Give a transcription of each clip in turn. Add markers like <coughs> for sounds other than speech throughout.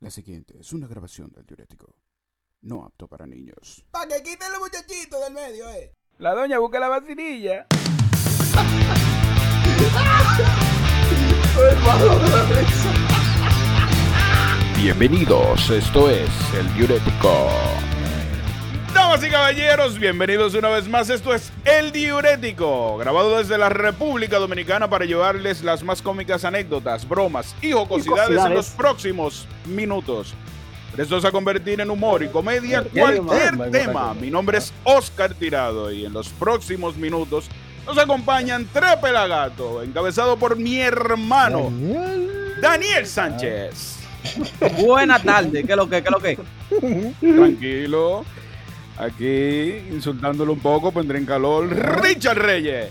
La siguiente es una grabación del diurético. No apto para niños. Pa' que quiten los muchachitos del medio, eh. La doña busca la vacinilla. <laughs> Bienvenidos, esto es El Diurético. Damas y caballeros, bienvenidos una vez más. Esto es El Diurético, grabado desde la República Dominicana para llevarles las más cómicas anécdotas, bromas y jocosidades en los próximos minutos. Prestos a convertir en humor y comedia cualquier tema. Mi nombre es Oscar Tirado y en los próximos minutos nos acompañan tres pelagatos, encabezado por mi hermano Daniel Sánchez. Buena tarde, ¿qué es lo que, qué es lo que? Tranquilo. Aquí insultándolo un poco, pondré en calor. Richard Reyes.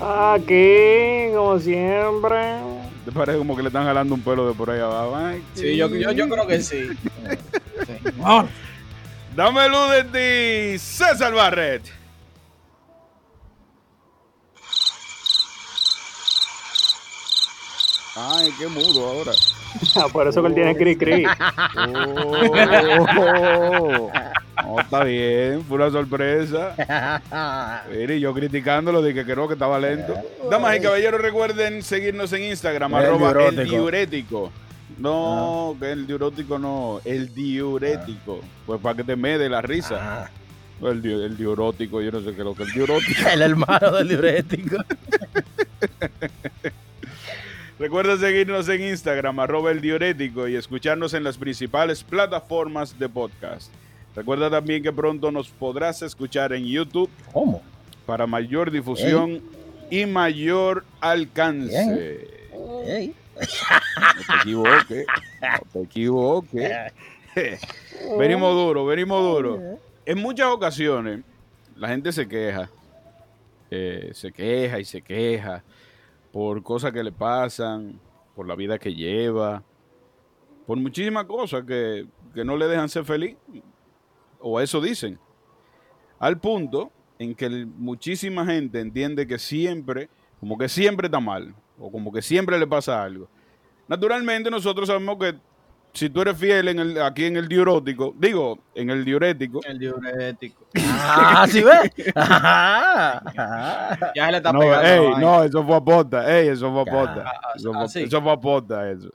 Aquí, como siempre. ¿Te parece como que le están jalando un pelo de por ahí abajo? Ay, Sí, yo, yo, yo creo que sí. Dame luz de ti, César Barret. Ay, qué mudo ahora. Ah, <laughs> por eso que él tiene cri cri. Oh, no, está bien, fue una sorpresa. <laughs> Mire, yo criticándolo, dije que no, que estaba lento. Damas y caballeros, recuerden seguirnos en Instagram, El arroba el diurético. No, que el diurético no, el diurético. Pues para que te me dé la risa. El, di- el diurótico, yo no sé qué es lo que es el diurótico. <laughs> El hermano del diurético. <laughs> Recuerda seguirnos en Instagram, arroba el diurético, y escucharnos en las principales plataformas de podcast. Recuerda también que pronto nos podrás escuchar en YouTube ¿Cómo? para mayor difusión y mayor alcance. Ey. No te equivoques, no te equivoques. <laughs> venimos duro, venimos duro. En muchas ocasiones la gente se queja, eh, se queja y se queja por cosas que le pasan, por la vida que lleva, por muchísimas cosas que, que no le dejan ser feliz, o eso dicen. Al punto en que muchísima gente entiende que siempre, como que siempre está mal, o como que siempre le pasa algo. Naturalmente nosotros sabemos que si tú eres fiel en el, aquí en el diurótico, digo, en el diurético, El diurético. <laughs> Ah, ¿sí ves? <laughs> Ajá. Ya se le está no, pegando. ey, no, eso fue aposta, ey, eso fue aposta. Ah, Eso ah, fue, sí. eso fue aposta, eso.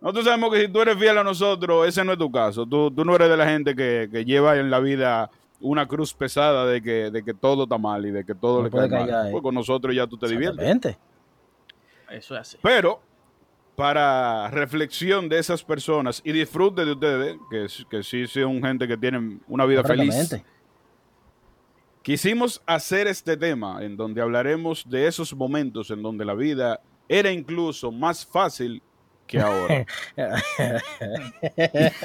Nosotros sabemos que si tú eres fiel a nosotros, ese no es tu caso. Tú, tú no eres de la gente que, que lleva en la vida una cruz pesada de que, de que todo está mal y de que todo No le puede cae mal. eh. Pues con nosotros ya tú te diviertes. Eso es así. Pero, para reflexión de esas personas y disfrute de ustedes, que, que sí son gente que tienen una vida feliz, quisimos hacer este tema en donde hablaremos de esos momentos en donde la vida era incluso más fácil que ahora. <laughs>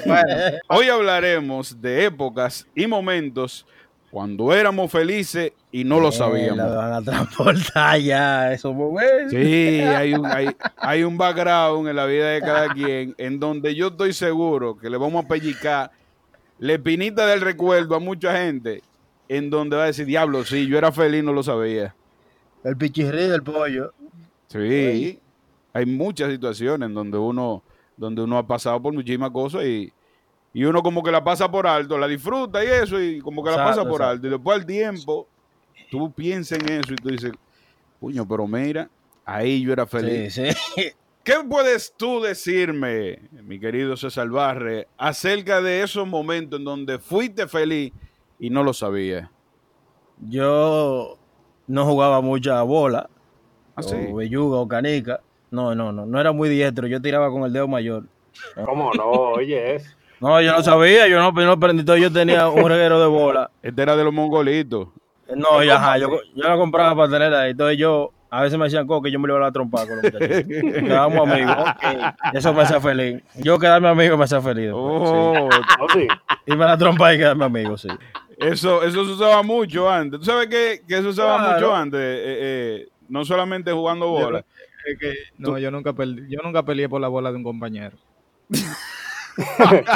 Bueno, Hoy hablaremos de épocas y momentos cuando éramos felices y no lo eh, La sabíamos. van a transportar ya esos momentos. Sí, hay un, hay, hay un background en la vida de cada quien en donde yo estoy seguro que le vamos a pellicar la espinita del recuerdo a mucha gente en donde va a decir, diablo, sí, yo era feliz, no lo sabía. El pichirrí del pollo. Sí, hay muchas situaciones en donde uno, donde uno ha pasado por muchísimas cosas y, y uno como que la pasa por alto, la disfruta y eso, y como que la pasa por exacto. alto. Y después al tiempo, tú piensas en eso y tú dices, puño, pero mira, ahí yo era feliz. Sí, sí. <laughs> ¿Qué puedes tú decirme, mi querido César Barre, acerca de esos momentos en donde fuiste feliz y no lo sabías? Yo no jugaba mucha bola, ¿Ah, sí? o belluga o canica. No, no, no, no era muy diestro. Yo tiraba con el dedo mayor. ¿Cómo no? Oye, es. <laughs> No, yo no sabía, yo no, yo no aprendí todo. Yo tenía un reguero de bola. Este era de los mongolitos. No, ya, ajá, yo, yo la compraba para tenerla ahí. Entonces yo, a veces me decían que yo me lo iba a la trompa con los muchachos. <laughs> Quedábamos amigos. Eso me hacía feliz. Yo quedarme amigo me hacía feliz. Oh, ¿Oh, <laughs> sí? sí. Irme a la trompa y quedarme amigo, sí. Eso, eso se usaba mucho antes. ¿Tú sabes que, que se usaba Claro. mucho antes? Eh, eh, no solamente jugando bola. Es que, no, yo nunca peleé, yo nunca peleé por la bola de un compañero.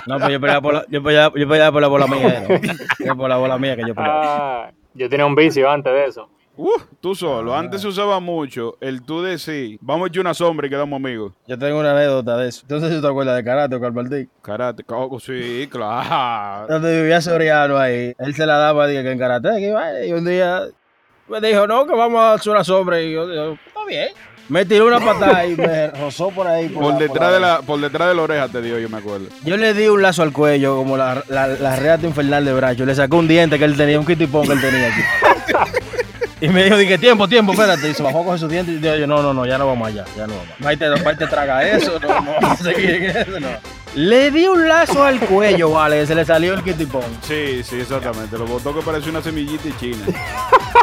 No, pues yo peleaba por la, yo peleaba, yo peleaba por la bola mía. ¿no? Yo por la bola mía que yo peleaba. Ah, yo tenía un vicio antes de eso. Uh, tú solo. Antes se usaba mucho el tú decir, vamos a echar una sombra y quedamos amigos. Yo tengo una anécdota de eso. Entonces, si te acuerdas de Karate o Martín. Karate, oh, sí, claro. Donde vivía Soriano ahí, él se la daba dije, que en Karate. que iba, y un día me dijo, no, que vamos a hacer una sombra. Y yo, digo, está bien. Me tiró una patada y me rozó por ahí. Por, la- detrás de la, por detrás de la oreja te dio, yo me acuerdo. Yo le di un lazo al cuello, como la, la, la reata infernal de Bracho. Le sacó un diente que él tenía, un kitipón que él tenía aquí. <laughs> y me dijo, dije, tiempo, tiempo, espérate. Y se bajó con sus dientes y yo, no, no, no, ya no vamos allá, ya no vamos. Va y te, va y te traga eso, no, no vamos a seguir en eso, no. Le di un lazo al cuello, vale, se le salió el kitipón. Sí, sí, exactamente. Lo botó que parecía una semillita y china. <laughs>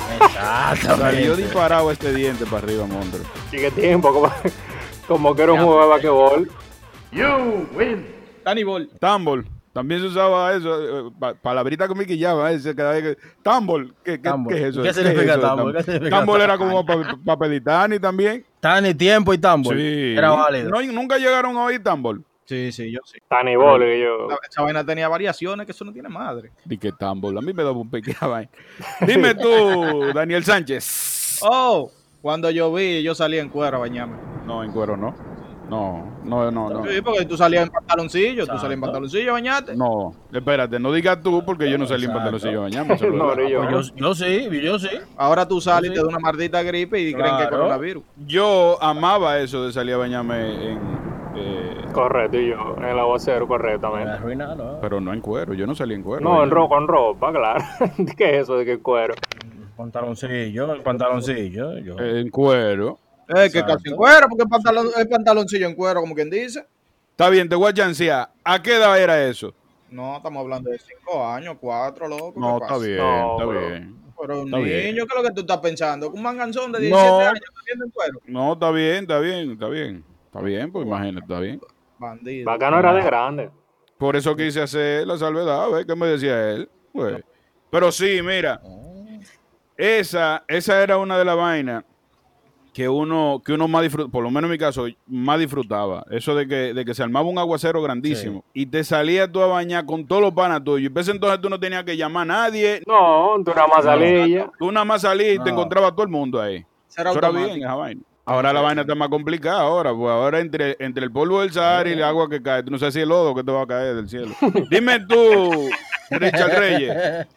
Salió disparado este diente para arriba, monstruo. Sigue tiempo, como, como que era un juego de basquetbol. Danny Ball. Tambor. También se usaba eso, eh, pa- palabrita que me quillaba, ese, cada vez que... Tambor, ¿qué, qué, qué es eso? ¿Qué es significa? ¿Qué significa Tambor era como para pedir Tani también. Tani, tiempo y tambor. Sí. Era válido. No, nunca llegaron a oír tambor. Sí, sí, yo sí. Tani Ball, que yo. Esa vaina tenía variaciones que eso no tiene madre. Di que tambor. A mí me daba un pequeño vaina. <laughs> Dime tú, Daniel Sánchez. Oh, cuando yo vi, yo salí en cuero a bañarme. No, en cuero no. No, no, no, no. Sí, porque tú salías en pantaloncillo, tú salías en pantaloncillo a bañarte. No, espérate, no digas tú porque yo no salí en pantaloncillo es <laughs> No, yo. Yo, yo sí, yo sí. Ahora tú sales y Sí. te da una maldita gripe y creen que es coronavirus. Yo amaba eso de salir a bañarme en... eh, Correcto, y yo. En el aguacero, correctamente. Arruinado. pero no en cuero, yo no salí en cuero. No, en ropa, con ropa, claro. <laughs> ¿Qué es eso de que cuero? Pantaloncillo, el pantaloncillo. Yo. En cuero. Es que Exacto. casi en cuero, porque el, pantalón, el pantaloncillo en cuero, como quien dice. Está bien, te voy a chancear. ¿A qué edad era eso? No, estamos hablando de cinco años, cuatro, loco. ¿qué No, está bien, No, está bro. bien. Pero un Está niño, bien. ¿qué es lo que tú estás pensando? Un manganzón de 17 No. años en cuero. No, está bien, está bien, está bien. Está bien, pues imagínate, está bien. Bandido. Bacano era de grande. Por eso quise hacer la salvedad, a ver qué me decía él. Pues. Pero sí, mira, esa, esa era una de las vainas que uno, que uno más disfrutaba, por lo menos en mi caso, más disfrutaba. Eso de que, de que se armaba un aguacero grandísimo y te salías tú a bañar con todos los panas tuyos. Y pues entonces tú no tenías que llamar a nadie. No, tú nada más salías. Tú nada más salías y te No. encontrabas todo el mundo ahí. Eso era bien, esa vaina. Ahora la vaina está más complicada ahora, pues ahora entre, entre el polvo del Sahara y el agua que cae, tú no sabes si el lodo que te va a caer del cielo. <laughs> Dime tú, Richard Reyes.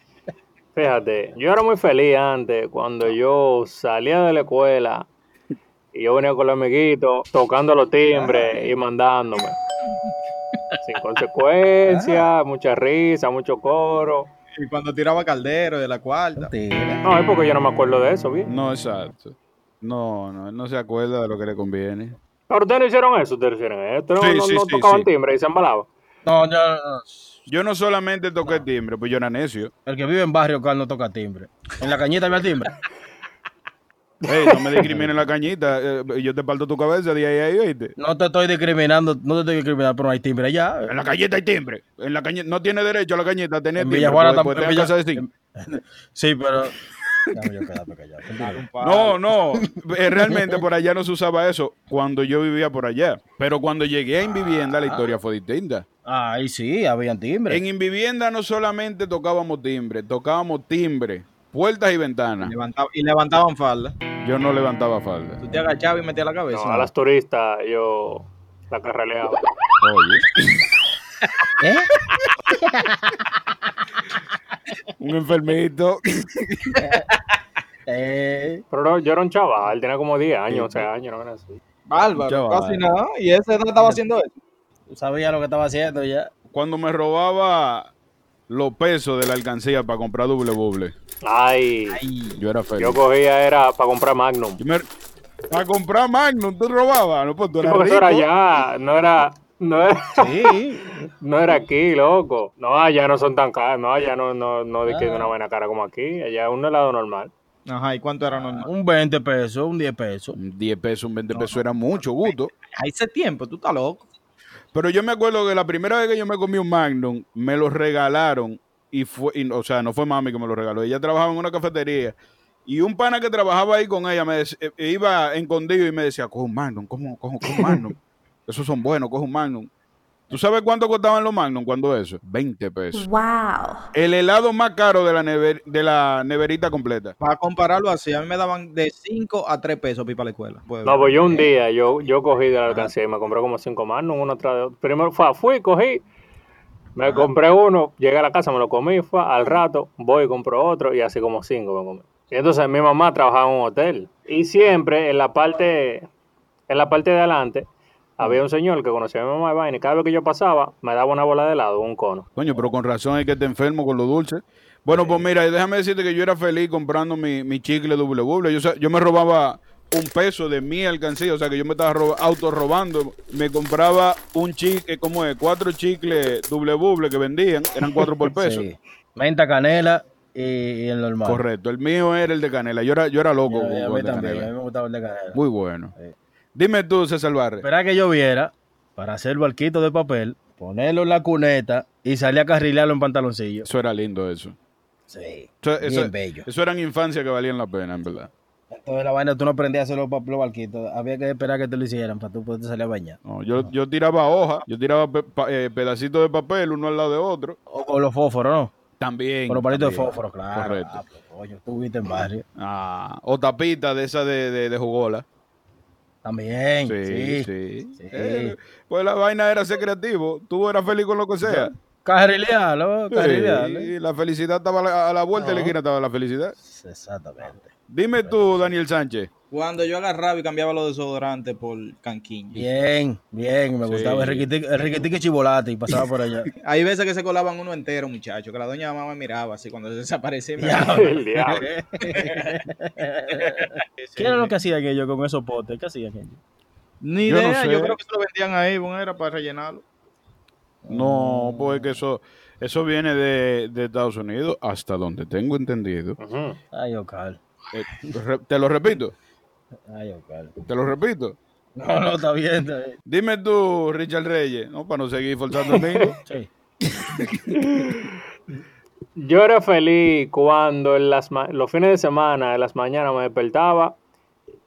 Fíjate, yo era muy feliz antes cuando yo salía de la escuela y yo venía con los amiguitos tocando los timbres y mandándome. Sin consecuencia, mucha risa, mucho coro. Y cuando tiraba caldero de la cuarta. No, es porque yo no me acuerdo de eso, bien. No, exacto. No, no, él no se acuerda de lo que le conviene. Pero ustedes no hicieron eso, ustedes hicieron esto. No, Sí, no, sí, no sí, tocaban sí. timbre y se embalaban. No, yo, no. Yo no solamente toqué timbre, pues yo era necio. el que vive en barrio Cal no toca timbre. En la cañita había timbre. <laughs> Ey, no me discrimines la cañita, eh, yo te parto tu cabeza de ahí a ahí, ¿oíste? No te estoy discriminando, no te estoy discriminando, pero no hay timbre allá. En la cañita hay timbre. En la cañita, no tiene derecho a la cañita a tener En timbre. Villajuana pues, tampoco. pues, Villa- zinc. <laughs> Sí, pero. <laughs> No, no, eh, realmente por allá no se usaba eso cuando yo vivía por allá. Pero cuando llegué a Invivienda la historia fue distinta. Ahí sí, habían timbre. En Invivienda no solamente tocábamos timbre, tocábamos timbre, puertas y ventanas. Levantaba- y levantaban falda. Yo no levantaba falda. Tú te agachabas y metías la cabeza. No, a las turistas yo la carreleaba. Oye, ¿Eh? un enfermito. <laughs> Eh, Pero no, yo era un chaval, tenía como 10 años, 11 años, no era así. Bárbaro, Chaval. casi nada. Y ese no estaba haciendo eso. tú sabías lo que estaba haciendo ya. Cuando me robaba los pesos de la alcancía para comprar doble buble, Ay, yo era feliz. yo cogía era para comprar Magnum. Para comprar Magnum, tú robabas, no, pues tú Sí, eras eso era rico. allá, no era, no era, Sí. <laughs> no era aquí, loco. No, allá no son tan caros, no, allá no, no, no de que de una buena cara como aquí, allá es un helado normal. Ajá, ¿y cuánto era normal? Un 20 pesos, un 10 pesos. Un 10 pesos, un 20 pesos era mucho gusto. A ese tiempo, tú estás loco. Pero yo me acuerdo que la primera vez que yo me comí un Magnum, me lo regalaron. Y fue, y, o sea, no fue mami que me lo regaló. Ella trabajaba en una cafetería. Y un pana que trabajaba ahí con ella me eh, iba escondido y me decía, coge un Magnum, un- coge- coge un Magnum. <laughs> Esos son buenos, coge un Magnum. ¿Tú sabes cuánto costaban los Magnum cuando eso? 20 pesos. Wow. El helado más caro de la, never- de la neverita completa. Para compararlo así, a mí me daban de 5 a 3 pesos para ir para la escuela. Pues, No, pues yo un día, yo, yo cogí de la alcancía y me compré como cinco manos, uno tras de otro. Primero fue, fui, cogí, me compré uno, llegué a la casa, me lo comí, fue, al rato voy y compro otro y así como cinco me comí. Y entonces mi mamá trabajaba en un hotel y siempre en la parte, en la parte de adelante había un señor que conocía a mi mamá de vaina y cada vez que yo pasaba me daba una bola de helado, un cono. Coño, pero con razón hay que estar enfermo con lo dulce. Bueno, pues mira, déjame decirte que yo era feliz comprando mi, mi chicle doble buble. Yo, yo me robaba un peso de mi alcancía, o sea que yo me estaba roba, auto robando. Me compraba un chicle, ¿cómo es? Cuatro chicles doble buble que vendían, eran cuatro por <laughs> peso. Sí. Menta, canela y, y el normal. Correcto, el mío era el de canela. Yo era, yo era loco Yo- con, a mí el de también, a mí me gustaba el de canela. Muy bueno. Sí. Dime tú, César Barre. Esperar que lloviera para hacer barquito de papel, ponerlo en la cuneta y salir a carrilearlo en pantaloncillo. Eso era lindo, eso. Sí. Eso, Bien eso- bello. eso eran infancias que valían la pena, en verdad. Entonces la vaina tú no aprendías a hacer los, los barquitos. Había que esperar que te lo hicieran para tú poder salir a bañar. No, yo, yo tiraba hojas, yo tiraba pe- eh, pedacitos de papel uno al lado de otro. O con los fósforos, ¿no? También. Con los palitos de fósforo, claro. Correcto. Ah, pues, coño, tú viste en barrio. Ah, o tapita de esa de, de, de jugola. También. Sí, Sí. sí. Sí. Eh, pues la vaina era ser creativo. Tú eras feliz con lo que sea. Carrilearlo, Sí, carrilearlo. y la felicidad estaba a la, a la vuelta de la esquina, estaba la felicidad. Exactamente. Dime tú, Daniel Sánchez. Cuando yo agarraba y cambiaba los desodorantes por canquín. Bien, bien. Me Sí. gustaba el riquitique, el chivolate y pasaba por allá. <laughs> Hay veces que se colaban uno entero, muchacho, que la doña mamá me miraba así cuando se desaparecía. <laughs> me <laughs> El diablo. ¿Qué era lo que hacía aquello con esos potes? ¿Qué hacía aquello? Ni Yo no idea, yo, creo que se lo vendían ahí, bueno, era para rellenarlo. No, pues que eso, eso viene de, de Estados Unidos, hasta donde tengo entendido. Ay, Ocal. Eh, te lo repito, Ay, te lo repito. No, no, está bien, está bien. Dime tú, Richard Reyes, ¿no? Para no seguir forzando el domingo. Sí. Yo era feliz cuando en las ma- los fines de semana, en las mañanas me despertaba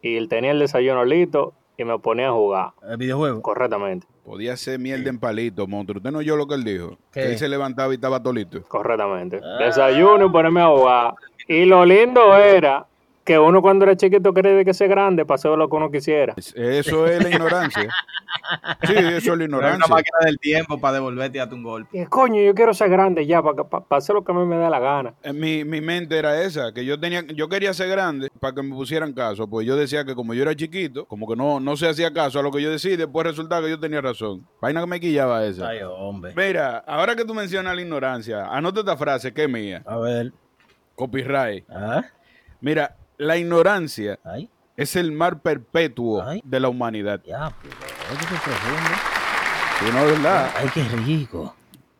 y tenía el desayuno listo y me ponía a jugar El videojuego. correctamente, Podía ser miel de en palito, monstruo. Usted no oyó lo que él dijo. ¿Qué? Que él se levantaba y estaba tolito. correctamente. Desayuno y ponerme a jugar. Y lo lindo era que uno cuando era chiquito quería que sea grande para hacer lo que uno quisiera. Eso es la ignorancia. <laughs> Sí, eso es la Era una ignorancia. máquina del tiempo para devolverte a tu un golpe. Y coño, yo quiero ser grande ya para, para, hacer lo que a mí me da la gana. Eh, Mi, mi mente era esa, que yo tenía, yo quería ser grande para que me pusieran caso, pues yo decía que como yo era chiquito, como que no, no se hacía caso a lo que yo decía, y después resultaba que yo tenía razón. Vaina que me quillaba esa. Ay, hombre. Mira, ahora que tú mencionas la ignorancia, anota esta frase que es mía, A ver. copyright. Ah, Mira, la ignorancia ay, es el mar perpetuo Ay. de la humanidad. ya. pues, Oye, qué profundo. Sí, no es verdad. Ay, qué rico.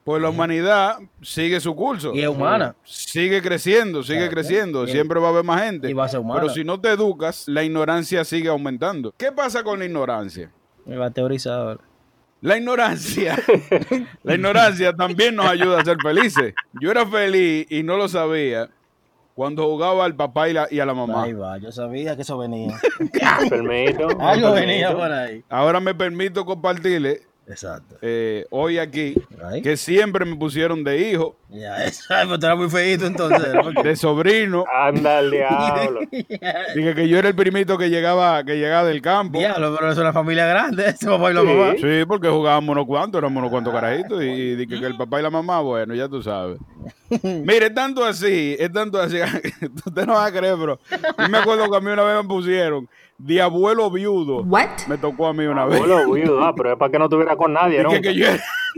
Pues la humanidad sigue su curso. Y es humana. Sigue creciendo, sigue Claro. creciendo. Siempre va a haber más gente. y va a ser humana. Pero si no te educas, la ignorancia sigue aumentando. ¿Qué pasa con la ignorancia? Me va a teorizar ahora. La ignorancia, <laughs> la ignorancia también nos ayuda a ser felices. Yo era feliz y no lo sabía cuando jugaba al papá y, la- y a la mamá. Ahí va, yo sabía que eso venía. <laughs> Permito. Algo permito. venía por ahí. Ahora me permito compartirle Exacto. eh, hoy aquí Ay. que siempre me pusieron de hijo, Ya, eso. Pues tú eras muy feíto entonces. <laughs> de sobrino. Anda diablo. <laughs> Dije que yo era el primito que llegaba, que llegaba del campo. Diablo, pero es una familia grande, <laughs> ese papá y la Sí. mamá. Sí, porque jugábamos unos cuantos, éramos unos cuantos carajitos y, y dije que el papá y la mamá, bueno, ya tú sabes. Mire, es tanto así, es tanto así, usted no va a creer, pero yo me acuerdo que a mí una vez me pusieron de abuelo viudo, What? me tocó a mí una vez. Abuelo, viudo, ah, pero es para que no estuviera con nadie, ¿no? Dije que yo,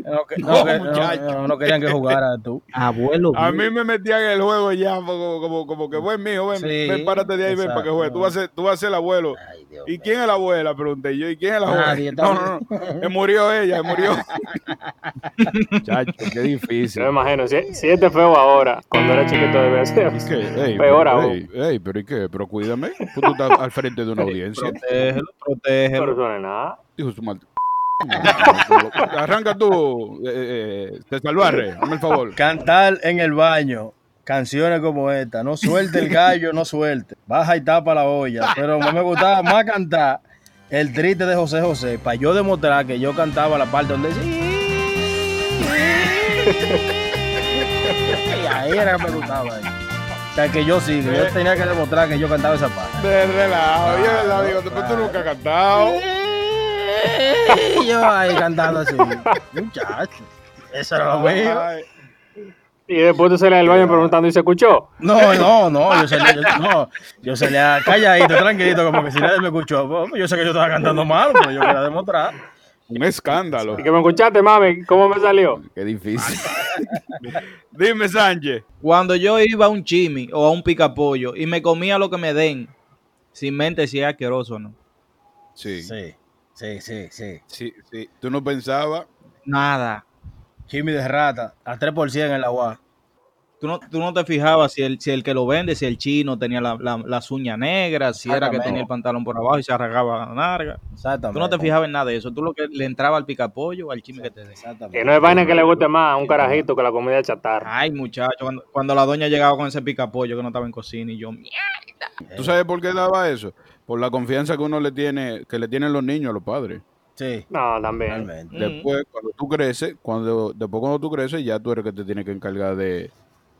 No, que- No, <laughs> no, que- no, muchacho. no, no querían que jugara tú. Abuelo. a mí me metían en el juego ya, como, como, como que, ven, mijo, ven, Sí, ven, párate de ahí, ven, para que juegue. Tú vas, a ser, tú vas a ser el abuelo. Ay, Dios ¿Y quién es la abuela? Pregunté yo. ¿Y quién es la abuela? Nadie, no, no, no. Se murió ella, se murió. <laughs> Chacho, qué difícil. Yo me imagino, si, si este feo ahora, cuando era chiquito debe ser. ¿Y qué? Ey, <laughs> Peor pero, aún. ey, pero ¿y qué? Pero cuídame. Tú, tú estás al frente de una audiencia. Protégelo, protégelo. Pero eso no es nada. Dijo su mal. <laughs> Arranca tú, eh, eh, te salvarre, dame el favor. Cantar en el baño. Canciones como esta. No suelte el gallo, no suelte. Baja y tapa la olla. Pero me gustaba más cantar el triste de José José. Para yo demostrar que yo cantaba la parte donde. Y ahí era que me gustaba. ahí. O sea, que yo sí, que yo tenía que demostrar que yo cantaba esa parte. De relajo, yo verdad digo, después tú nunca has cantado. <laughs> Y yo ahí cantando así. Muchacho. Eso era lo mío. Y después tú sales del baño preguntando y se escuchó. No, no, no, yo salía, yo, no, yo salía calladito, tranquilito, como que si nadie me escuchó. Pues, Yo sé que yo estaba cantando mal, pero yo quería demostrar. Un escándalo. Y que me escuchaste, mami, ¿cómo me salió? Qué difícil. <laughs> Dime, Sánchez. Cuando yo iba a un chimi o a un picapollo y me comía lo que me den, sin mente si es asqueroso o no. Sí. Sí, sí, sí, sí. Sí, sí. Tú no pensabas. Nada. Jimmy de rata, a 3% en la UA. Tú no, tú no te fijabas si el, si el que lo vende, si el chino tenía la- la- las uñas negras, si era que tenía el pantalón por abajo y se arrancaba la narga. Exactamente. Tú no te fijabas en nada de eso. Tú lo que le entraba al picapollo o al chimi que te. Exactamente. Que no es vaina que le guste más a un carajito que la comida chatarra. Ay, muchacho, cuando, cuando la doña llegaba con ese picapollo que no estaba en cocina y yo, "Mierda". ¿Tú sabes por qué daba eso? Por la confianza que uno le tiene, que le tienen los niños a los padres. Sí, No, también. realmente. Después, cuando tú creces, cuando, después cuando tú creces, ya tú eres que te tienes que encargar de,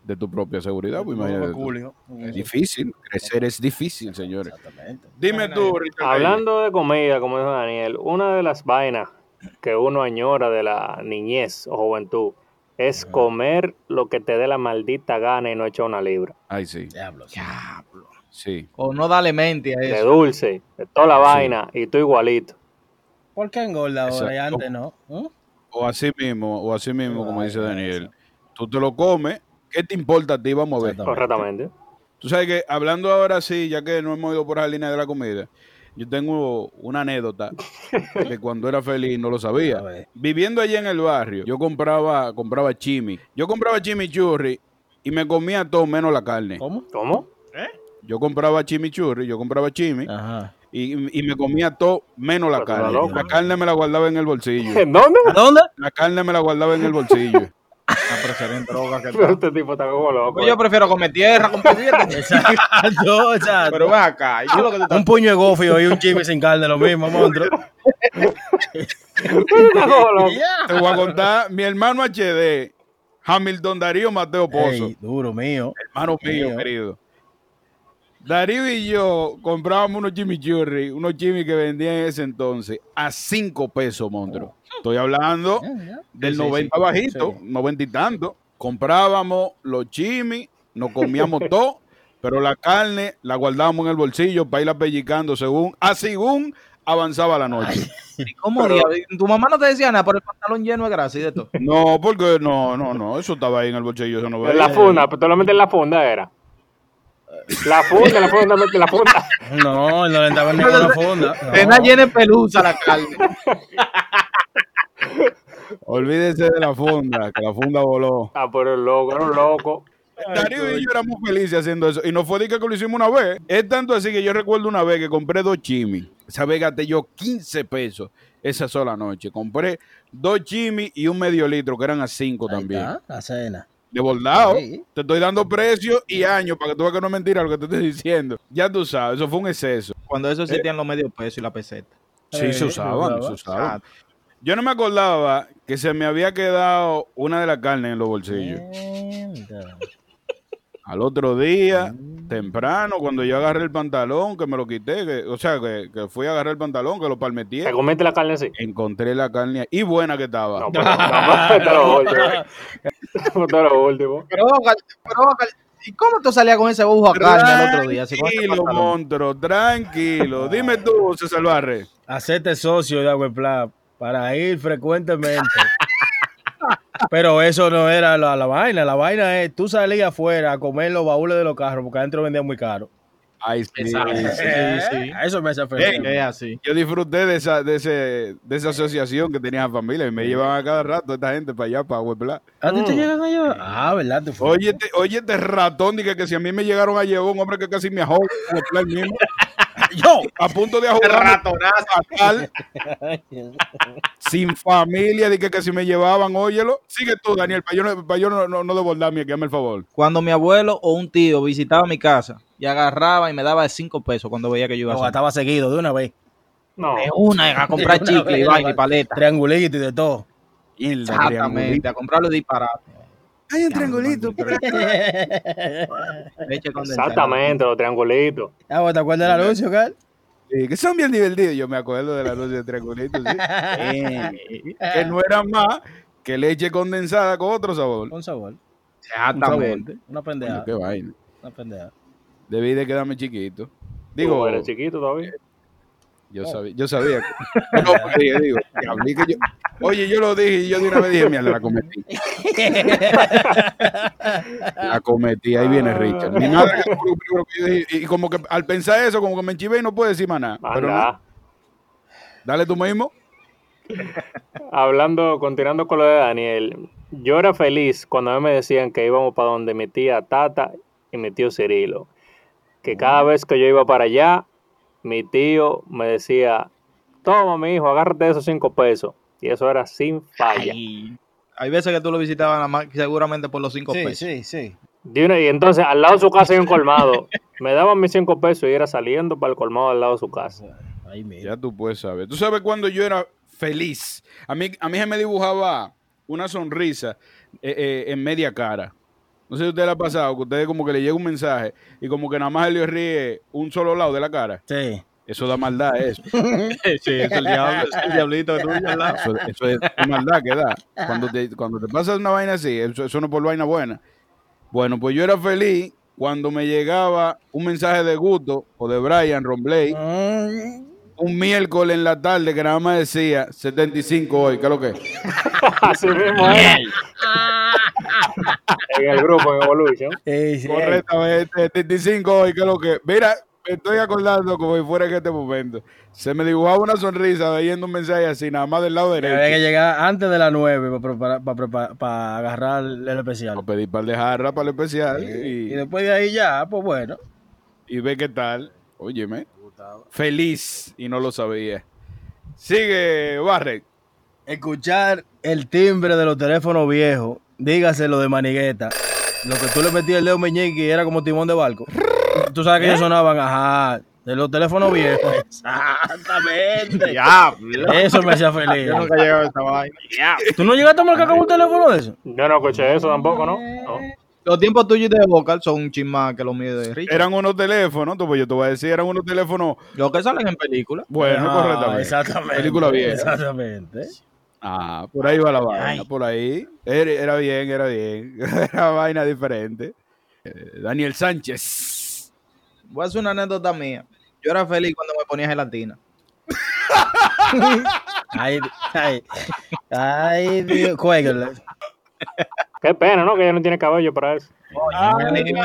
de tu propia seguridad. Pues imagínate tú. Es difícil, crecer es difícil, señores. Exactamente. Dime tú, Ricardo. Hablando de comida, como dijo Daniel, una de las vainas que uno añora de la niñez o juventud es comer lo que te dé la maldita gana y no echar una libra. Ay, sí, Diablo. sí. sí. O no dale mente a De eso. dulce, de toda la vaina y tú igualito. ¿Por qué engorda ahora y antes no? ¿Mm? O así mismo, o así mismo, como dice Daniel. Tú te lo comes, ¿qué te importa a ti? Vamos a ver. Correctamente. Tú sabes que hablando ahora sí, ya que no hemos ido por la línea de la comida, yo tengo una anécdota <laughs> que cuando era feliz no lo sabía. Viviendo allí en el barrio, yo compraba, compraba chimi. Yo compraba chimichurri y me comía todo menos la carne. ¿Cómo? ¿Cómo? Yo compraba chimichurri, yo compraba chimi Ajá. y, y me comía todo menos la Pero carne. La carne me la guardaba en el bolsillo. <laughs> ¿En dónde? ¿A dónde? La carne me la guardaba en el bolsillo. <laughs> Ah, pero sería en <laughs> droga que Pero este tipo está como loco. Pues yo prefiero comer tierra, compadre. <laughs> Exacto, exacto. Pero ven acá, ¿y qué es lo que estás- un puño de gofio y un chimi sin carne, lo mismo, monstruo. <laughs> Te voy a contar, mi hermano HD, Hamilton Darío Mateo Pozo. Ey, duro mío. hermano mío, Mío. querido. Darío y yo comprábamos unos chimichurri, unos chimis que vendían en ese entonces a 5 pesos, monstruo. Estoy hablando del Sí, sí, 90 sí, bajito, sí. 90 y tanto. Comprábamos los chimis, nos comíamos <laughs> todo, pero la carne la guardábamos en el bolsillo para irla pellicando según, a según avanzaba la noche. ¿Cómo diablos? Tu mamá no te decía nada por el pantalón lleno de grasa y de todo. No, porque no, no, no, eso estaba ahí en el bolsillo, eso no En la funda, pero metes en la funda, era. La funda, la funda, mete la funda. No, no le entraba ni con la funda. <laughs> No. Está llena de pelusa la carne. <laughs> Olvídese de la funda, que la funda voló. Ah, pero el loco, era un loco. Darío y yo éramos felices haciendo eso. Y no fue de que lo hicimos una vez. Es tanto así que yo recuerdo una vez que compré dos chimis. Esa vez gasté yo 15 pesos esa sola noche. Compré dos chimis y un medio litro, que eran a 5 Ahí también. está, la cena. De bordado. Sí. Te estoy dando precio y años para que tú veas que no es mentira lo que te estoy diciendo. Ya tú sabes, eso fue un exceso. Cuando eso existían los medios pesos y la peseta. Sí, Eh, se usaban, se se usaba. usaban. Yo no me acordaba que se me había quedado una de las carnes en los bolsillos. Mierda. Al otro día, temprano, cuando yo agarré el pantalón, que me lo quité, que, o sea, que, que fui a agarrar el pantalón, que lo palmeteé, ¿Te comiste la carne así? encontré la carne y buena que estaba. No, pero, no, esto es lo último. Esto es lo último. Pero, pero, ¿y cómo tú salías con ese bujo a carne el otro día? Tranquilo, monstruo, tranquilo. Dime tú, César Barre. Hacerte socio de Agua Plata para ir frecuentemente. Pero eso no era la, la vaina. La vaina es, tú salías afuera a comer los baúles de los carros porque adentro vendían muy caro. Ay, sí. Exacto. Sí, sí. A Eso me hace feliz. Es así. Yo disfruté de esa, de, ese, de esa asociación que tenía la familia y me llevaban a cada rato esta gente para allá, para Huepla. ¿A ti te llegan a llevar? Ah, ¿verdad? Oye, este, oye, este ratón, dije que si a mí me llegaron a llevar un hombre que casi me ajó, el mismo, <laughs> <laughs> yo. a punto de ajodarme fatal, <laughs> sin familia, dije que si me llevaban, óyelo. Sigue tú, Daniel, para yo, no, para yo no, no, no aquí, el favor. Cuando mi abuelo o un tío visitaba mi casa y agarraba y me daba cinco pesos cuando veía que yo iba a Lo hacer. gastaba seguido de una vez. No. De una a comprar <laughs> De chicle y vaina y paleta. Triangulito y de todo. Mierda, Exactamente, a comprarlo disparate. Hay un triangulito. <laughs> Leche condensada. Exactamente, los triangulitos. Ah, ¿vos ¿te acuerdas del anuncio, Carl? Sí, que son bien divertidos. Yo me acuerdo de la luz de triangulito, <laughs> sí. Que no era más que leche condensada con otro sabor. Con sabor. Exactamente. Una pendeja. qué vaina. Una pendeja. Debí de quedarme chiquito. Digo, Digo, eres chiquito todavía. Yo sabía, yo sabía. que- <laughs> No, porque digo, diablo, y que yo- oye, yo lo dije y yo de una vez dije, mierda, la cometí. <laughs> La cometí, ahí viene Richard. Ni nada. Y como que al pensar eso, como que me enchivé y no puedo decir más nada. Pero no, dale tú mismo. Hablando, continuando con lo de Daniel, yo era feliz cuando a mí me decían que íbamos para donde mi tía Tata y mi tío Cirilo. Que cada vez que yo iba para allá, mi tío me decía, toma mi hijo, agárrate esos cinco pesos. Y eso era sin falla. Ay, Hay veces que tú lo visitabas nada más seguramente por los cinco Sí, pesos. sí, sí. Una- y entonces al lado de su casa hay un colmado. <laughs> Me daban mis cinco pesos y era saliendo para el colmado al lado de su casa. Ahí mismo. Ya tú puedes saber. Tú sabes cuando yo era feliz. A mí, a mí se me dibujaba una sonrisa eh, eh, en media cara. No sé si a usted le ha pasado, que ustedes como que le llega un mensaje y como que nada más él le ríe un solo lado de la cara. Sí. Eso da maldad, eso. <laughs> Sí, es el diablo, el diablito tuyo al lado. Eso, eso es maldad que da. Cuando te, cuando te pasa una vaina así, eso, eso no es por vaina buena. Bueno, pues yo era feliz cuando me llegaba un mensaje de Gusto o de Brian Rombley un miércoles en la tarde que nada más decía 75 hoy, ¿qué es lo que? es? <laughs> Así mismo. En el grupo, en Evolution. <laughs> Sí, sí. Correctamente, 75 hoy, ¿qué es lo que? Mira, me estoy acordando como si fuera en este momento. Se me dibujaba una sonrisa leyendo un mensaje así, nada más del lado Había que derecho. llegar antes de las 9 para agarrar el especial. Para pedir par de jarra para el especial Y y, después de ahí ya, pues bueno. y ve qué tal. Óyeme, feliz y no lo sabía. Sigue, Barret. Escuchar el timbre de los teléfonos viejos, dígase lo de manigueta. Lo que tú le metías el dedo meñique era como timón de barco. Tú sabes que ellos sonaban, ajá, de los teléfonos viejos. Exactamente. Diablo. Eso me hacía feliz. Yo nunca llegaba a esta vaina. ¿Tú no llegaste a marcar con un teléfono de eso? Yo no escuché eso tampoco, ¿no? No. Los tiempos tuyos de vocal son un chin más que los míos de Richard. Eran unos teléfonos, tú, pues yo te voy a decir, eran unos teléfonos, Los que salen en películas. bueno, Ah, correctamente. Exactamente. Película vieja. Exactamente. Ah, por ahí va la vaina, Ay. por ahí. Era, era bien, era bien. Era vaina diferente. Eh, Daniel Sánchez. Voy a hacer una anécdota mía. Yo era feliz cuando me ponía gelatina. Ay, ay, ay, Dios, jueguenle. Qué pena, ¿no? Que ella no tiene cabello para eso. Ay, Daniel.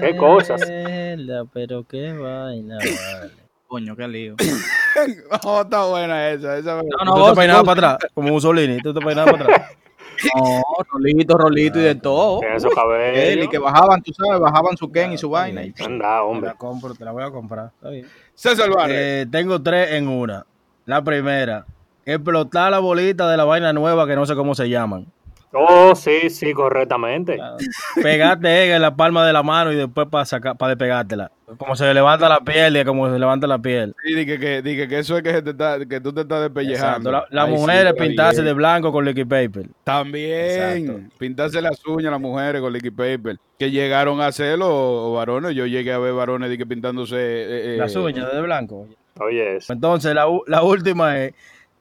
Qué cosas. Pero qué vaina, vale. Coño, qué lío. <coughs> Oh, está buena esa. esa No, ¿Tú no, te vos, peinabas para atrás? Como Mussolini, tú te peinabas para atrás. <laughs> No, rolito, rolito y de todo. Tiene esos Él, cabellos. y que bajaban, tú sabes, bajaban su Ken y su vaina. y- Anda, Te hombre. la compro, te la voy a comprar. Está bien. César. Eh, tengo tres en una. La primera, explotar la bolita de la vaina nueva que no sé cómo se llaman. Oh, sí, sí, correctamente. Pegarte ella en la palma de la mano y después para sacar, para despegártela. Como se le levanta la piel y como se levanta la piel. Sí, dije que, dije que eso es que, se te está, que tú te estás despellejando. La, las sí, mujeres está pintarse de blanco con liquid paper. También. Exacto. Pintarse las uñas las mujeres con liquid paper. Que llegaron a hacerlo varones. Yo llegué a ver varones de que pintándose. eh, eh, Las uñas de blanco. Oye, eso. Entonces, la, la última es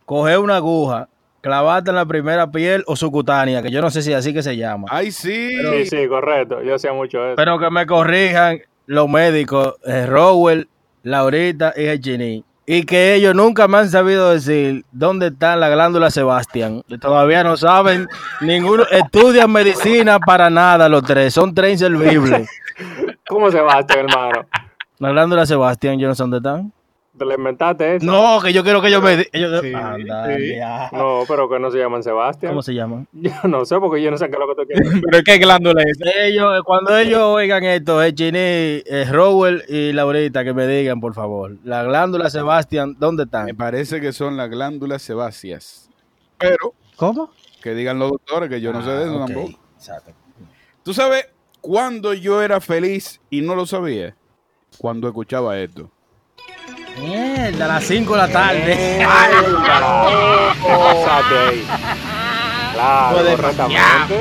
coger una aguja, clavarte en la primera piel o subcutánea, que yo no sé si así que se llama. Ay, sí. Sí, sí, correcto. Yo hacía mucho eso. Pero que me corrijan los médicos, eh, Rowell, Laurita y Echini. Y que ellos nunca me han sabido decir dónde están las glándulas Sebastián. Todavía no saben. <laughs> Ninguno estudian medicina para nada los tres. Son tres inservibles. <laughs> ¿Cómo se va este hermano? Las glándulas Sebastián, yo no sé dónde están. ¿Te le inventaste eso? No, que yo quiero que ellos me ellos- Sí, Anda, sí. No, pero que no se llaman Sebastián. ¿Cómo se llaman? <laughs> Yo no sé, porque yo no sé qué es lo que tú quieres. <laughs> Pero qué glándula es. Ellos, cuando ellos oigan esto, Echini, eh, Rowell y Laurita, que me digan, por favor, la glándula Sebastián, ¿dónde Me están? parece que son las glándulas sebáceas. Pero ¿Cómo? que digan los doctores que yo no sé de eso Ah, ok. tampoco. Exacto. ¿Tú sabes cuándo yo era feliz y no lo sabía? Cuando escuchaba esto. Mierda, a las 5 de la tarde. Ahí. <laughs> Claro, Puede correctamente.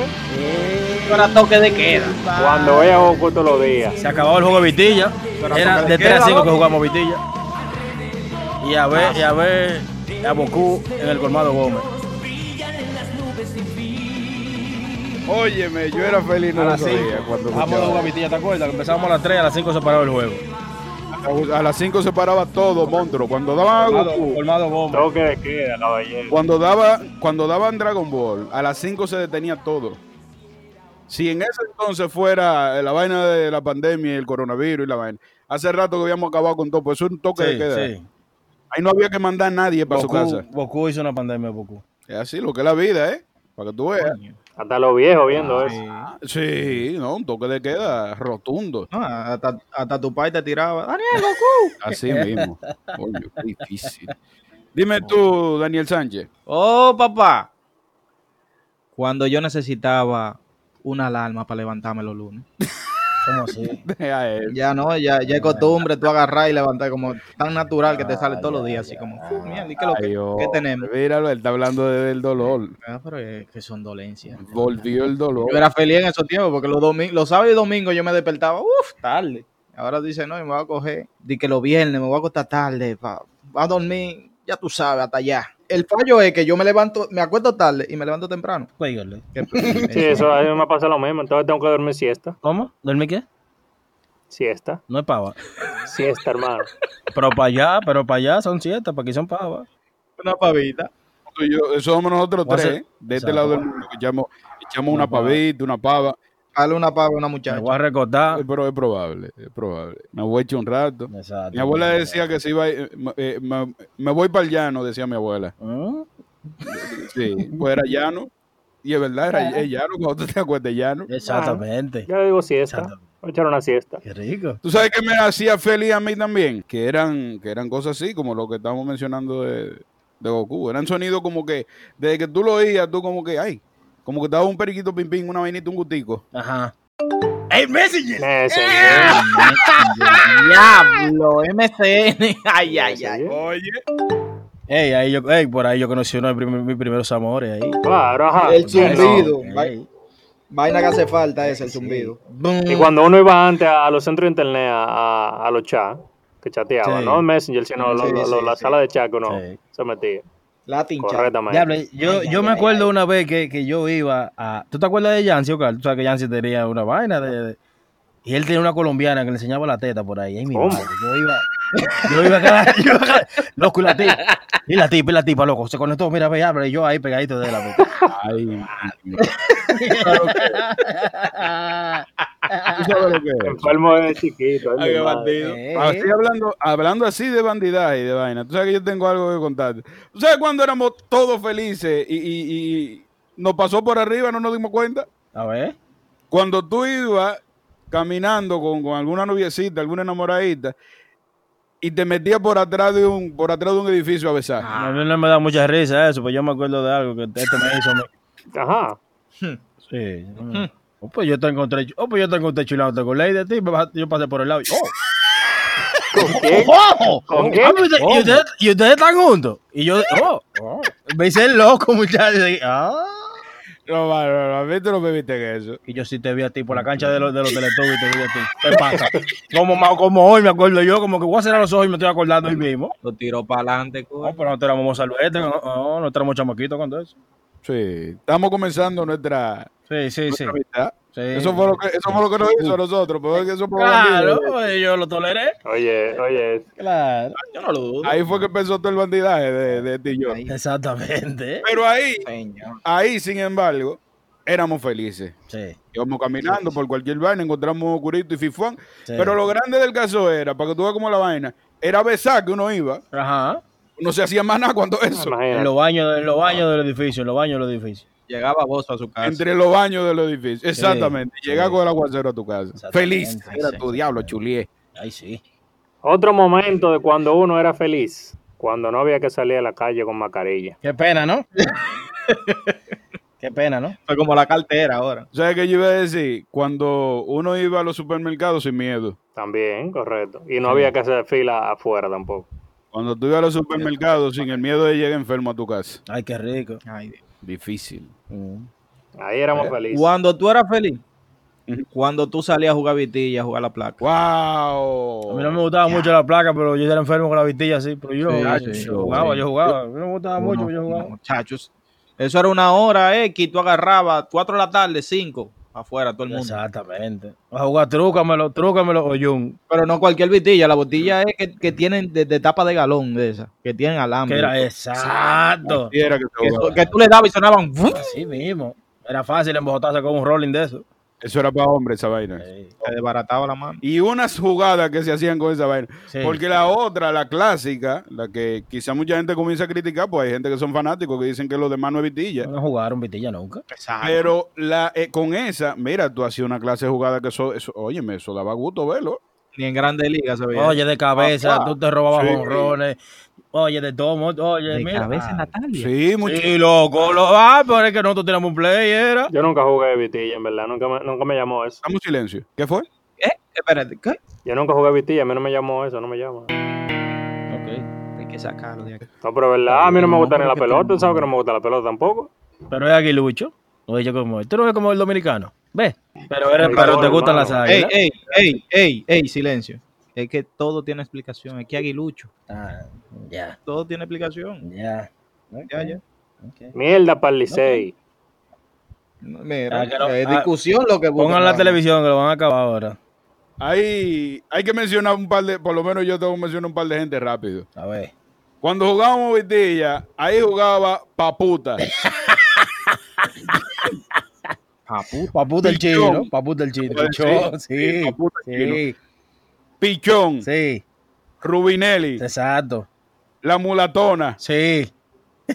Para toque de queda. Cuando veas Goku todos los días. Se acababa el juego de Vitilla. Pero Era de de 3 a queda, 5 que jugamos Vitilla. Y a ver, y a ver a Boku en el colmado Gómez. Óyeme, yo era feliz no A las 5. sabía cuando Vamos a jugar Vitilla, ¿te acuerdas? Que Empezábamos a las 3, a las 5 se paraba el juego. A las 5 se paraba todo, monstruo. Cuando daban a Colmado, Goku, Gómez. Toque de queda, caballero. cuando daba, cuando daban Dragon Ball, a las 5 se detenía todo. Si en ese entonces fuera la vaina de la pandemia y el coronavirus y la vaina, hace rato que habíamos acabado con todo, pues eso es un toque de queda. sí. Ahí no había que mandar a nadie para su casa. Boku hizo una pandemia, Boku. Es así lo que es la vida, ¿eh? Para que tú veas. Hasta los viejos viendo eso. Sí, no, un toque de queda rotundo. No, hasta, hasta tu pai te tiraba. Daniel, <laughs> Goku. Así mismo. Oye, qué difícil. Dime tú, Daniel Sánchez. Oh, papá. Cuando yo necesitaba una alarma para levantarme los lunes. <laughs> ¿Cómo él. <laughs> Ya no, ya, ya es costumbre tú agarrar y levantar como tan natural que te sale todos los días, así como, "Fu, mierda, ¿y qué, lo que- qué tenemos? Míralo, él está hablando de- del dolor. Ah, pero es que son dolencias. Volvió el dolor. Yo era feliz en esos tiempos porque los, domi- los sábados y domingos yo me despertaba, uff, tarde. Ahora dice, no, y me voy a coger, di que los viernes me voy a acostar tarde, va a dormir, ya tú sabes, hasta allá. El fallo es que yo me levanto, me acuesto tarde y me levanto temprano. Pégale. Que- <laughs> Sí, eso a mí me pasa lo mismo. Entonces tengo que dormir siesta. ¿Cómo? ¿Dormir qué? Siesta. No es pava. Siesta, hermano. Pero para allá, pero para allá son siete, para aquí son pavas. Una pavita. Tú y yo, eso somos nosotros tres, ¿eh? de este lado del mundo. que Echamos, echamos Una una pava. pavita, una pava. Dale una pava a una Me muchacha. voy a recordar. Eh, Pero es probable, es probable. Me voy a echar un rato. Exacto. Mi abuela decía que se iba, eh, eh, me, me voy para el llano, decía mi abuela. ¿Mm? Sí, pues era llano. Y es verdad, era es llano, cuando tú te acuerdas de llano. Exactamente. Yo digo siesta. Voy a echar una siesta. Qué rico. ¿Tú sabes qué me hacía feliz a mí también? Que eran, que eran cosas así, como lo que estábamos mencionando de, de Goku. Eran sonidos como que, desde que tú lo oías, tú como que, ay, como que te daba un periquito pim pim, una vainita, un gustico. Ajá. ¡Hey, Messenger! Messenger. <laughs> Diablo, MCN. <laughs> Ay, ay, ay. Oye. Ey, ahí yo, ey, por ahí yo conocí uno de prim- mis primeros amores ahí. Claro, ajá. El zumbido. Ey. Vaina que hace falta es el zumbido. Y cuando uno iba antes a, los centros de internet a, a, a los chats, que chateaba, Sí. no en Messenger, sino lo- Sí, lo- la sí. sala de chat que uno Sí. se metía. Latin. Diablo, yo, yo me acuerdo una vez que, que yo iba a. ¿Tú te acuerdas de Yancy, Ocar? Tú sabes que Yancy tenía una vaina de, de- Y él tenía una colombiana que le enseñaba la teta por ahí. Ay, mi ¿Cómo? madre. Yo iba. Yo iba cada. <laughs> Yo iba cada- loco, y la tipa. Y la tipa, y la tipa, loco. Se conectó, mira, ve, habla. Y yo ahí pegadito de la. <laughs> Ay, ¿tú <laughs> sabes lo que es? Enfermo de chiquito. es Ay, bandido. Eh, Así hablando, hablando así de bandidaje y de vaina. Tú sabes que yo tengo algo que contarte. ¿Tú sabes cuando éramos todos felices y, y- y nos pasó por arriba, no nos dimos cuenta? A ver. Cuando tú ibas caminando con, con alguna noviecita, alguna enamoradita, y te metías por atrás de un, por atrás de un edificio a besar. A mí no me da mucha risa eso, pues yo me acuerdo de algo que este me hizo. Ajá. Sí. mm. Oh, pues yo te encontré, oh, pues yo te encontré chulándote con ley de ti, yo pasé por el lado. y- ¡Oh! <laughs> ¿Con quién? ¡Oh! ¿Con Ah, quién? pues usted- ¿Y, ustedes, y ustedes están juntos. Y yo, ¡oh! oh. Me hice el loco, muchachos. y- ¡Ah! No, no, a mí tú no me viste en eso. Y yo sí te vi a ti por la cancha de los, de los Teletubbies, te vi a ti. ¿Qué pasa? Como, como hoy me acuerdo yo, como que voy a cerrar los ojos y me estoy acordando hoy mismo. Lo tiró para adelante. No, pero no éramos mozalbete, no, no, no éramos chamaquitos cuando eso. Sí, estamos comenzando nuestra, Sí, sí, sí. sí. Eso fue lo que, eso fue lo que nos hizo a nosotros, pero es que eso fue Claro, bandido. pues, yo lo toleré. Oye, oye, Claro. Yo no lo dudo. Ahí fue que empezó todo el bandidaje de, de ti y yo. Ahí. Exactamente. Pero ahí, Señor. ahí, sin embargo, éramos felices. Sí. Íbamos caminando por cualquier vaina, encontramos curito y fifón. Sí. Pero lo grande del caso era, para que tú veas cómo la vaina, era besar que uno iba. Ajá. No se hacía más nada cuando eso. En los baños, en los baños del edificio, en los baños del edificio. Llegaba vos a su casa. Entre los baños de los edificios. Exactamente. sí. Llegar con el aguacero a tu casa. Feliz. Ay, Era sí. tu diablo, chulié. Ay, sí. Otro momento de cuando uno era feliz, cuando no había que salir a la calle con mascarilla. Qué pena, ¿no? <laughs> Qué pena, ¿no? Fue como la cartera ahora. ¿Sabes qué yo iba a decir? Cuando uno iba a los supermercados sin miedo. También, correcto. Y no había que hacer fila afuera tampoco. Cuando tú ibas a los supermercados sin el miedo de llegar enfermo a tu casa. Ay, qué rico. Ay. Difícil. Mm. Ahí éramos felices. Cuando tú eras feliz, cuando tú salías a jugar vitilla, a jugar la placa. ¡Wow! A mí no me gustaba mucho la placa, pero yo era enfermo con la vitilla así. Pero yo, Sí, yo sí, jugaba, sí. yo jugaba. A mí no me gustaba mucho, pero yo jugaba. Muchachos, eso era una hora X, tú agarrabas 4 de la tarde, 5, afuera todo el mundo. Exactamente. Vas a jugar trúcamelo, trúcamelo o Jun. Pero no cualquier vitilla, la botilla es que, que tienen de, de tapa de galón de esa, que tienen Que alambre. era exacto. Era que que, que tú le dabas y sonaban. ¡vum! Así mismo. Era fácil embojotarse con un rolling de eso. Eso era para hombres, esa vaina. Te desbarataba la mano. Y unas jugadas que se hacían con esa vaina. Sí. Porque la otra, la clásica, la que quizá mucha gente comienza a criticar, pues hay gente que son fanáticos que dicen que lo demás no es vitilla. No jugaron vitilla nunca. Pero la, eh, con esa, mira, tú hacías una clase de jugada que eso, eso óyeme, eso daba gusto verlo. Ni en grandes ligas se veía. Oye, de cabeza, Ah, tú te robabas sí. Oye, de todo, mo- oye, de mira. cabeza ah, Natalia. Sí, mucho. Sí, loco, lo, ah, pero es que nosotros teníamos un play, era. Yo nunca jugué vitilla, en verdad. Nunca me, nunca me llamó eso. Estamos en silencio. ¿Qué fue? ¿Eh? Espérate, ¿qué? Yo nunca jugué vitilla, a mí no me llamó eso, no me llama. Hay que sacarlo de aquí. No, pero verdad, a mí no me gusta ni la pelota. tú- ¿Tú sabes que no me gusta la pelota tampoco? Pero es aguilucho. Oye, como, tú no ves como el dominicano. Ve. Pero, eres, pero favor, te gustan las hermano. Ey, águilas. ey, ey, ey, ey, silencio. Es que todo tiene explicación. Es que aguilucho. Ah, ya, Todo tiene explicación. ya. Ya. Mierda para el Licey. Mira, Ah, que no- es ah, discusión lo que. Pongan la televisión que lo van a acabar ahora. Hay, hay que mencionar un par de, por lo menos yo tengo que mencionar un par de gente rápido. A ver. Cuando jugábamos vitilla, ahí jugaba Paputa. <laughs> Ah, puta. Paputa el chino. Paputa el chino. Sí. Sí, Paputa el Sí. Pichón, Sí. Rubinelli, Exacto. La Mulatona, Sí.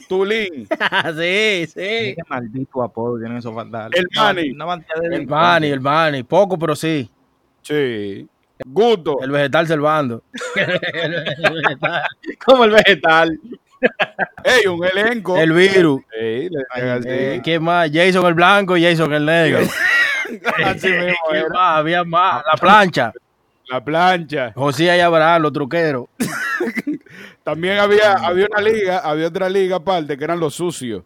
Tulín, <laughs> sí, sí. Qué maldito apodo tienen esos fandales. El Manny. Una bandera de El Bani, el Bani. Poco, pero sí. sí, Guto, El vegetal salvando. <laughs> Como el vegetal. ey, un elenco. El virus. Ey, le- Ay, así. Eh, ¿Qué más? Jason el blanco y Jason el negro. <laughs> Así mismo ¿Qué más? Había más. La plancha. La plancha. José y Abraham, los truqueros. <laughs> También había, había una liga, había otra liga aparte que eran los sucios.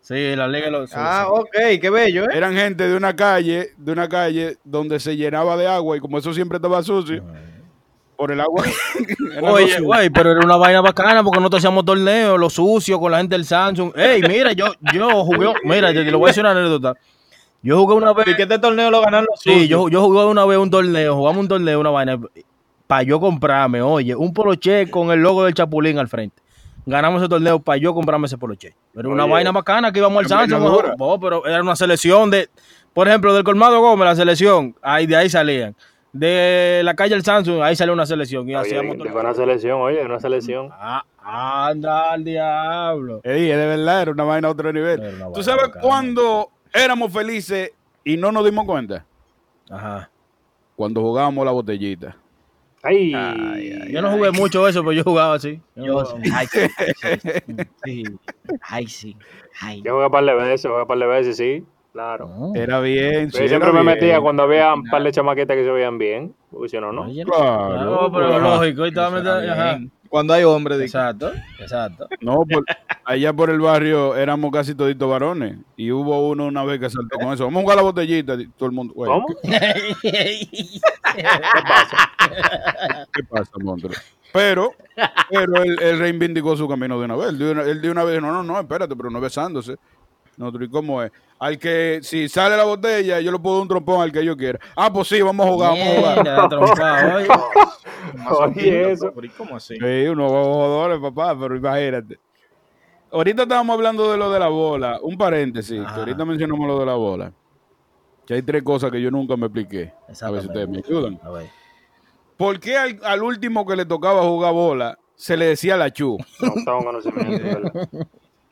Sí, la liga de los. Ah, ok, qué bello, ¿eh? Eran gente de una calle, de una calle donde se llenaba de agua y como eso siempre estaba sucio, por el agua. <laughs> <laughs> Oye, güey, pero era una vaina bacana porque nosotros hacíamos torneos, los sucios con la gente del Samsung. Ey, mira, yo, yo jugué, mira, te, te lo voy a decir una anécdota. Yo jugué una vez. ¿Y que este torneo lo ganaron los Sí, yo, yo jugué una vez un torneo, jugamos un torneo, una vaina, para yo comprarme, oye, un poloche con el logo del Chapulín al frente. Ganamos ese torneo para yo comprarme ese poloche. Era una Oye. vaina bacana que íbamos al Qué Samsung. dura. oh, pero era una selección de, por ejemplo, del Colmado Gómez, la selección, ahí de ahí salían. De la calle del Samsung, ahí salió una selección. Y Oye, hacíamos una selección, oye, una selección. Ah, anda al diablo. Ey, de verdad, era una vaina a otro nivel. ¿Tú sabes cuándo éramos felices y no nos dimos cuenta? Ajá. Cuando jugábamos la botellita. Ay, Yo no jugué mucho eso, pero yo jugaba así. Yo Yo jugaba. sí. Ay, sí. Ay, sí. Ay. yo jugué un par de veces, jugué un par de veces, sí, claro. No. Era bien, sí, Yo siempre me bien. metía cuando había un par de chamaquitas que se veían bien, porque si no, no. Claro, no, pero claro. lógico, ahí Cuando hay hombres, dice. Exacto, exacto. No, por- allá por el barrio éramos casi toditos varones. Y hubo uno una vez que saltó con eso. Vamos a jugar la botellita. Todo el mundo. güey, ¿Cómo? ¿Qué pasa, monstruo? Pero, pero él, él reivindicó su camino de una vez. Él de una, él de una vez dijo, no, no, no, espérate, pero no besándose. Nosotros, ¿y cómo es? Al que, si sale la botella, yo le puedo dar un trompón al que yo quiera. Ah, pues sí, vamos a jugar, vamos a jugar. Mierda, trompado, <laughs> oye. Oye, eso. Pero, ¿y ¿Cómo así? Sí, unos jugadores, papá, pero imagínate. Ahorita estábamos hablando de lo de la bola. Un paréntesis, que ahorita mencionamos lo de la bola. Que hay tres cosas que yo nunca me expliqué. A ver si ustedes me ayudan. A ver. ¿Por qué al, al último que le tocaba jugar bola se le decía la chu? No tengo conocimiento, <laughs> ¿verdad?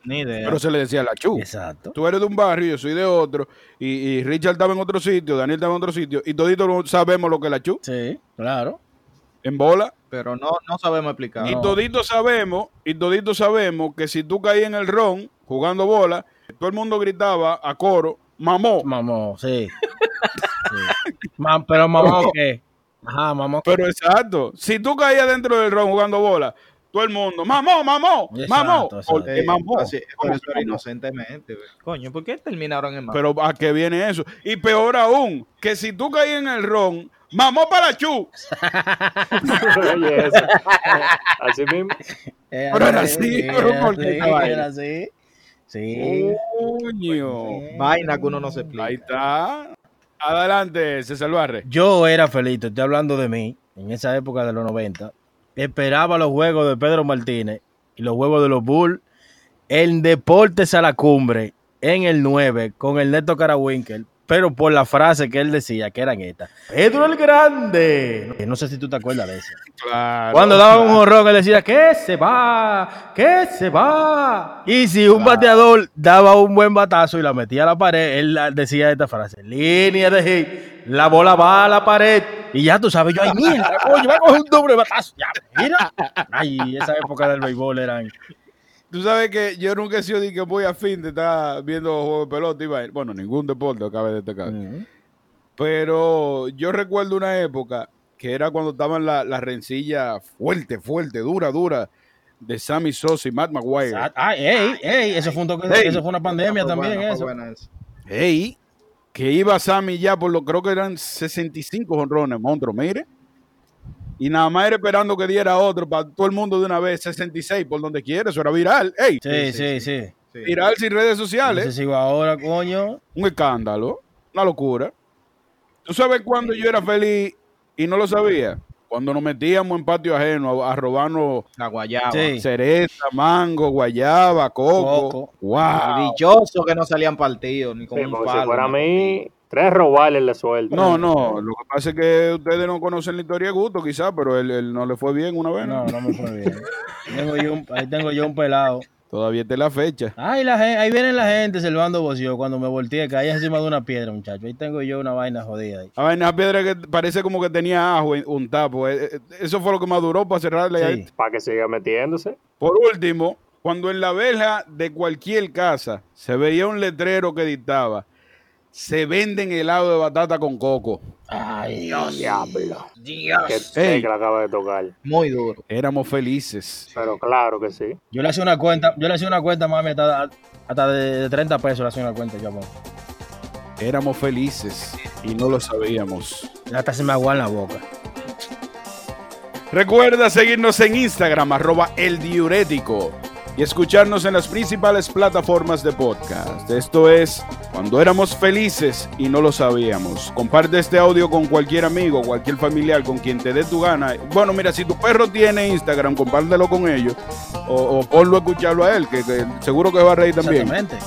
Ni idea. Pero se le decía la chu. Exacto. Tú eres de un barrio, yo soy de otro, y, y Richard estaba en otro sitio, Daniel estaba en otro sitio, y toditos sabemos lo que es la chu Sí, claro. en bola. Pero no, no sabemos explicar. Y toditos sabemos, y toditos sabemos que si tú caías en el ron jugando bola, todo el mundo gritaba a coro, mamó. Mamó, sí. <laughs> Sí. Ma- pero mamó, ¿qué? Ajá, mamó. Pero exacto, si tú caías dentro del ron jugando bola, todo el mundo, mamó, mamó, mamó. Porque mamó. así, ¿Cómo pero eso mamó? inocentemente. Coño, ¿por qué terminaron en mamá? Pero ¿a qué viene eso? Y peor aún, que si tú caí en el ron, mamó para la chu. <laughs> Oye, eso. Así mismo. <laughs> Eh, Pero era así, así, sí, pero era ¿por qué vaina? era así. Sí. Coño. Vaina que uno no se explica. Ahí está. Adelante, César Barre. Yo era feliz, te estoy hablando de mí, en esa época de los 90. Esperaba los juegos de Pedro Martínez y los juegos de los Bulls en Deportes a la Cumbre, en el 9, con el Neto Carawinkel, pero por la frase que él decía, que eran estas. Pedro el Grande. No sé si tú te acuerdas de eso. Claro. Cuando daba un horror, él decía, que se va, que se va. Y si un bateador daba un buen batazo y la metía a la pared, él decía esta frase, línea de hit, la bola va a la pared. Y ya tú sabes, yo, ay, mierda, coño, va a coger un doble batazo. Ya, mira. Ay, esa época del béisbol eran... Tú sabes que yo nunca he sido de que voy a fin de estar viendo juegos de pelota. y vaina. Bueno, ningún deporte acaba de destacar. Pero yo recuerdo una época que era cuando estaban las la rencillas fuerte, fuerte, dura, dura de Sammy Sosa y Matt Maguire. Ay, ey, ey, eso fue, un toque- Ey. eso fue una pandemia Fue también, buena, eso. buena esa. Hey, que iba Sammy ya por lo creo que eran 65 honrones, monstruo, mire. Y nada más era esperando que diera otro para todo el mundo de una vez, 66 por donde quiera, eso era viral. Ey, Sí, sí, sí. Sí. viral sin redes No sociales. sé si sigo ahora, coño. un escándalo, una locura. ¿Tú sabes cuándo yo era feliz y no lo sabía? Cuando nos metíamos en patio ajeno a, a robarnos La guayaba. Sí. cereza, mango, guayaba, coco. Coco. Wow. dichoso que no salían partidos ni con Sí, un palo. si fuera a ni- mí, tres robales le suelto. No, no, lo que pasa es que ustedes no conocen la historia de Gusto, quizás, pero él, él no le fue bien una vez. ¿no? No, no me fue bien. Tengo yo un- ahí tengo yo un pelado. Todavía está la fecha. Ay, la gente, ahí viene la gente silbando bocio cuando me volteé, caí encima de una piedra, muchacho. Ahí tengo yo una vaina jodida ahí. A ver, una piedra que parece como que tenía ajo, en- un tapo. Eh, eh, Eso fue lo que maduró para cerrarle. ahí. Sí. Para que siga metiéndose. Por último, cuando en la verja de cualquier casa se veía un letrero que dictaba, se venden helado de batata con coco. Ay, Diablo. Que, Ey. que la acaba de tocar. Muy duro. Éramos felices. Pero claro que sí. Yo le hacía una cuenta, yo le hacía una cuenta, mami, hasta, hasta de, de 30 pesos le hacía una cuenta, yo, amor. Éramos felices y no lo sabíamos. Hasta se me aguan la boca. Recuerda seguirnos en Instagram, arroba el diurético, y escucharnos en las principales plataformas de podcast. Esto es Cuando éramos felices y no lo sabíamos. Comparte este audio con cualquier amigo, cualquier familiar, con quien te dé tu gana. Bueno, mira, si tu perro tiene Instagram, compártelo con ellos o, o ponlo a escucharlo a él, que, que seguro que va a reír también. Exactamente.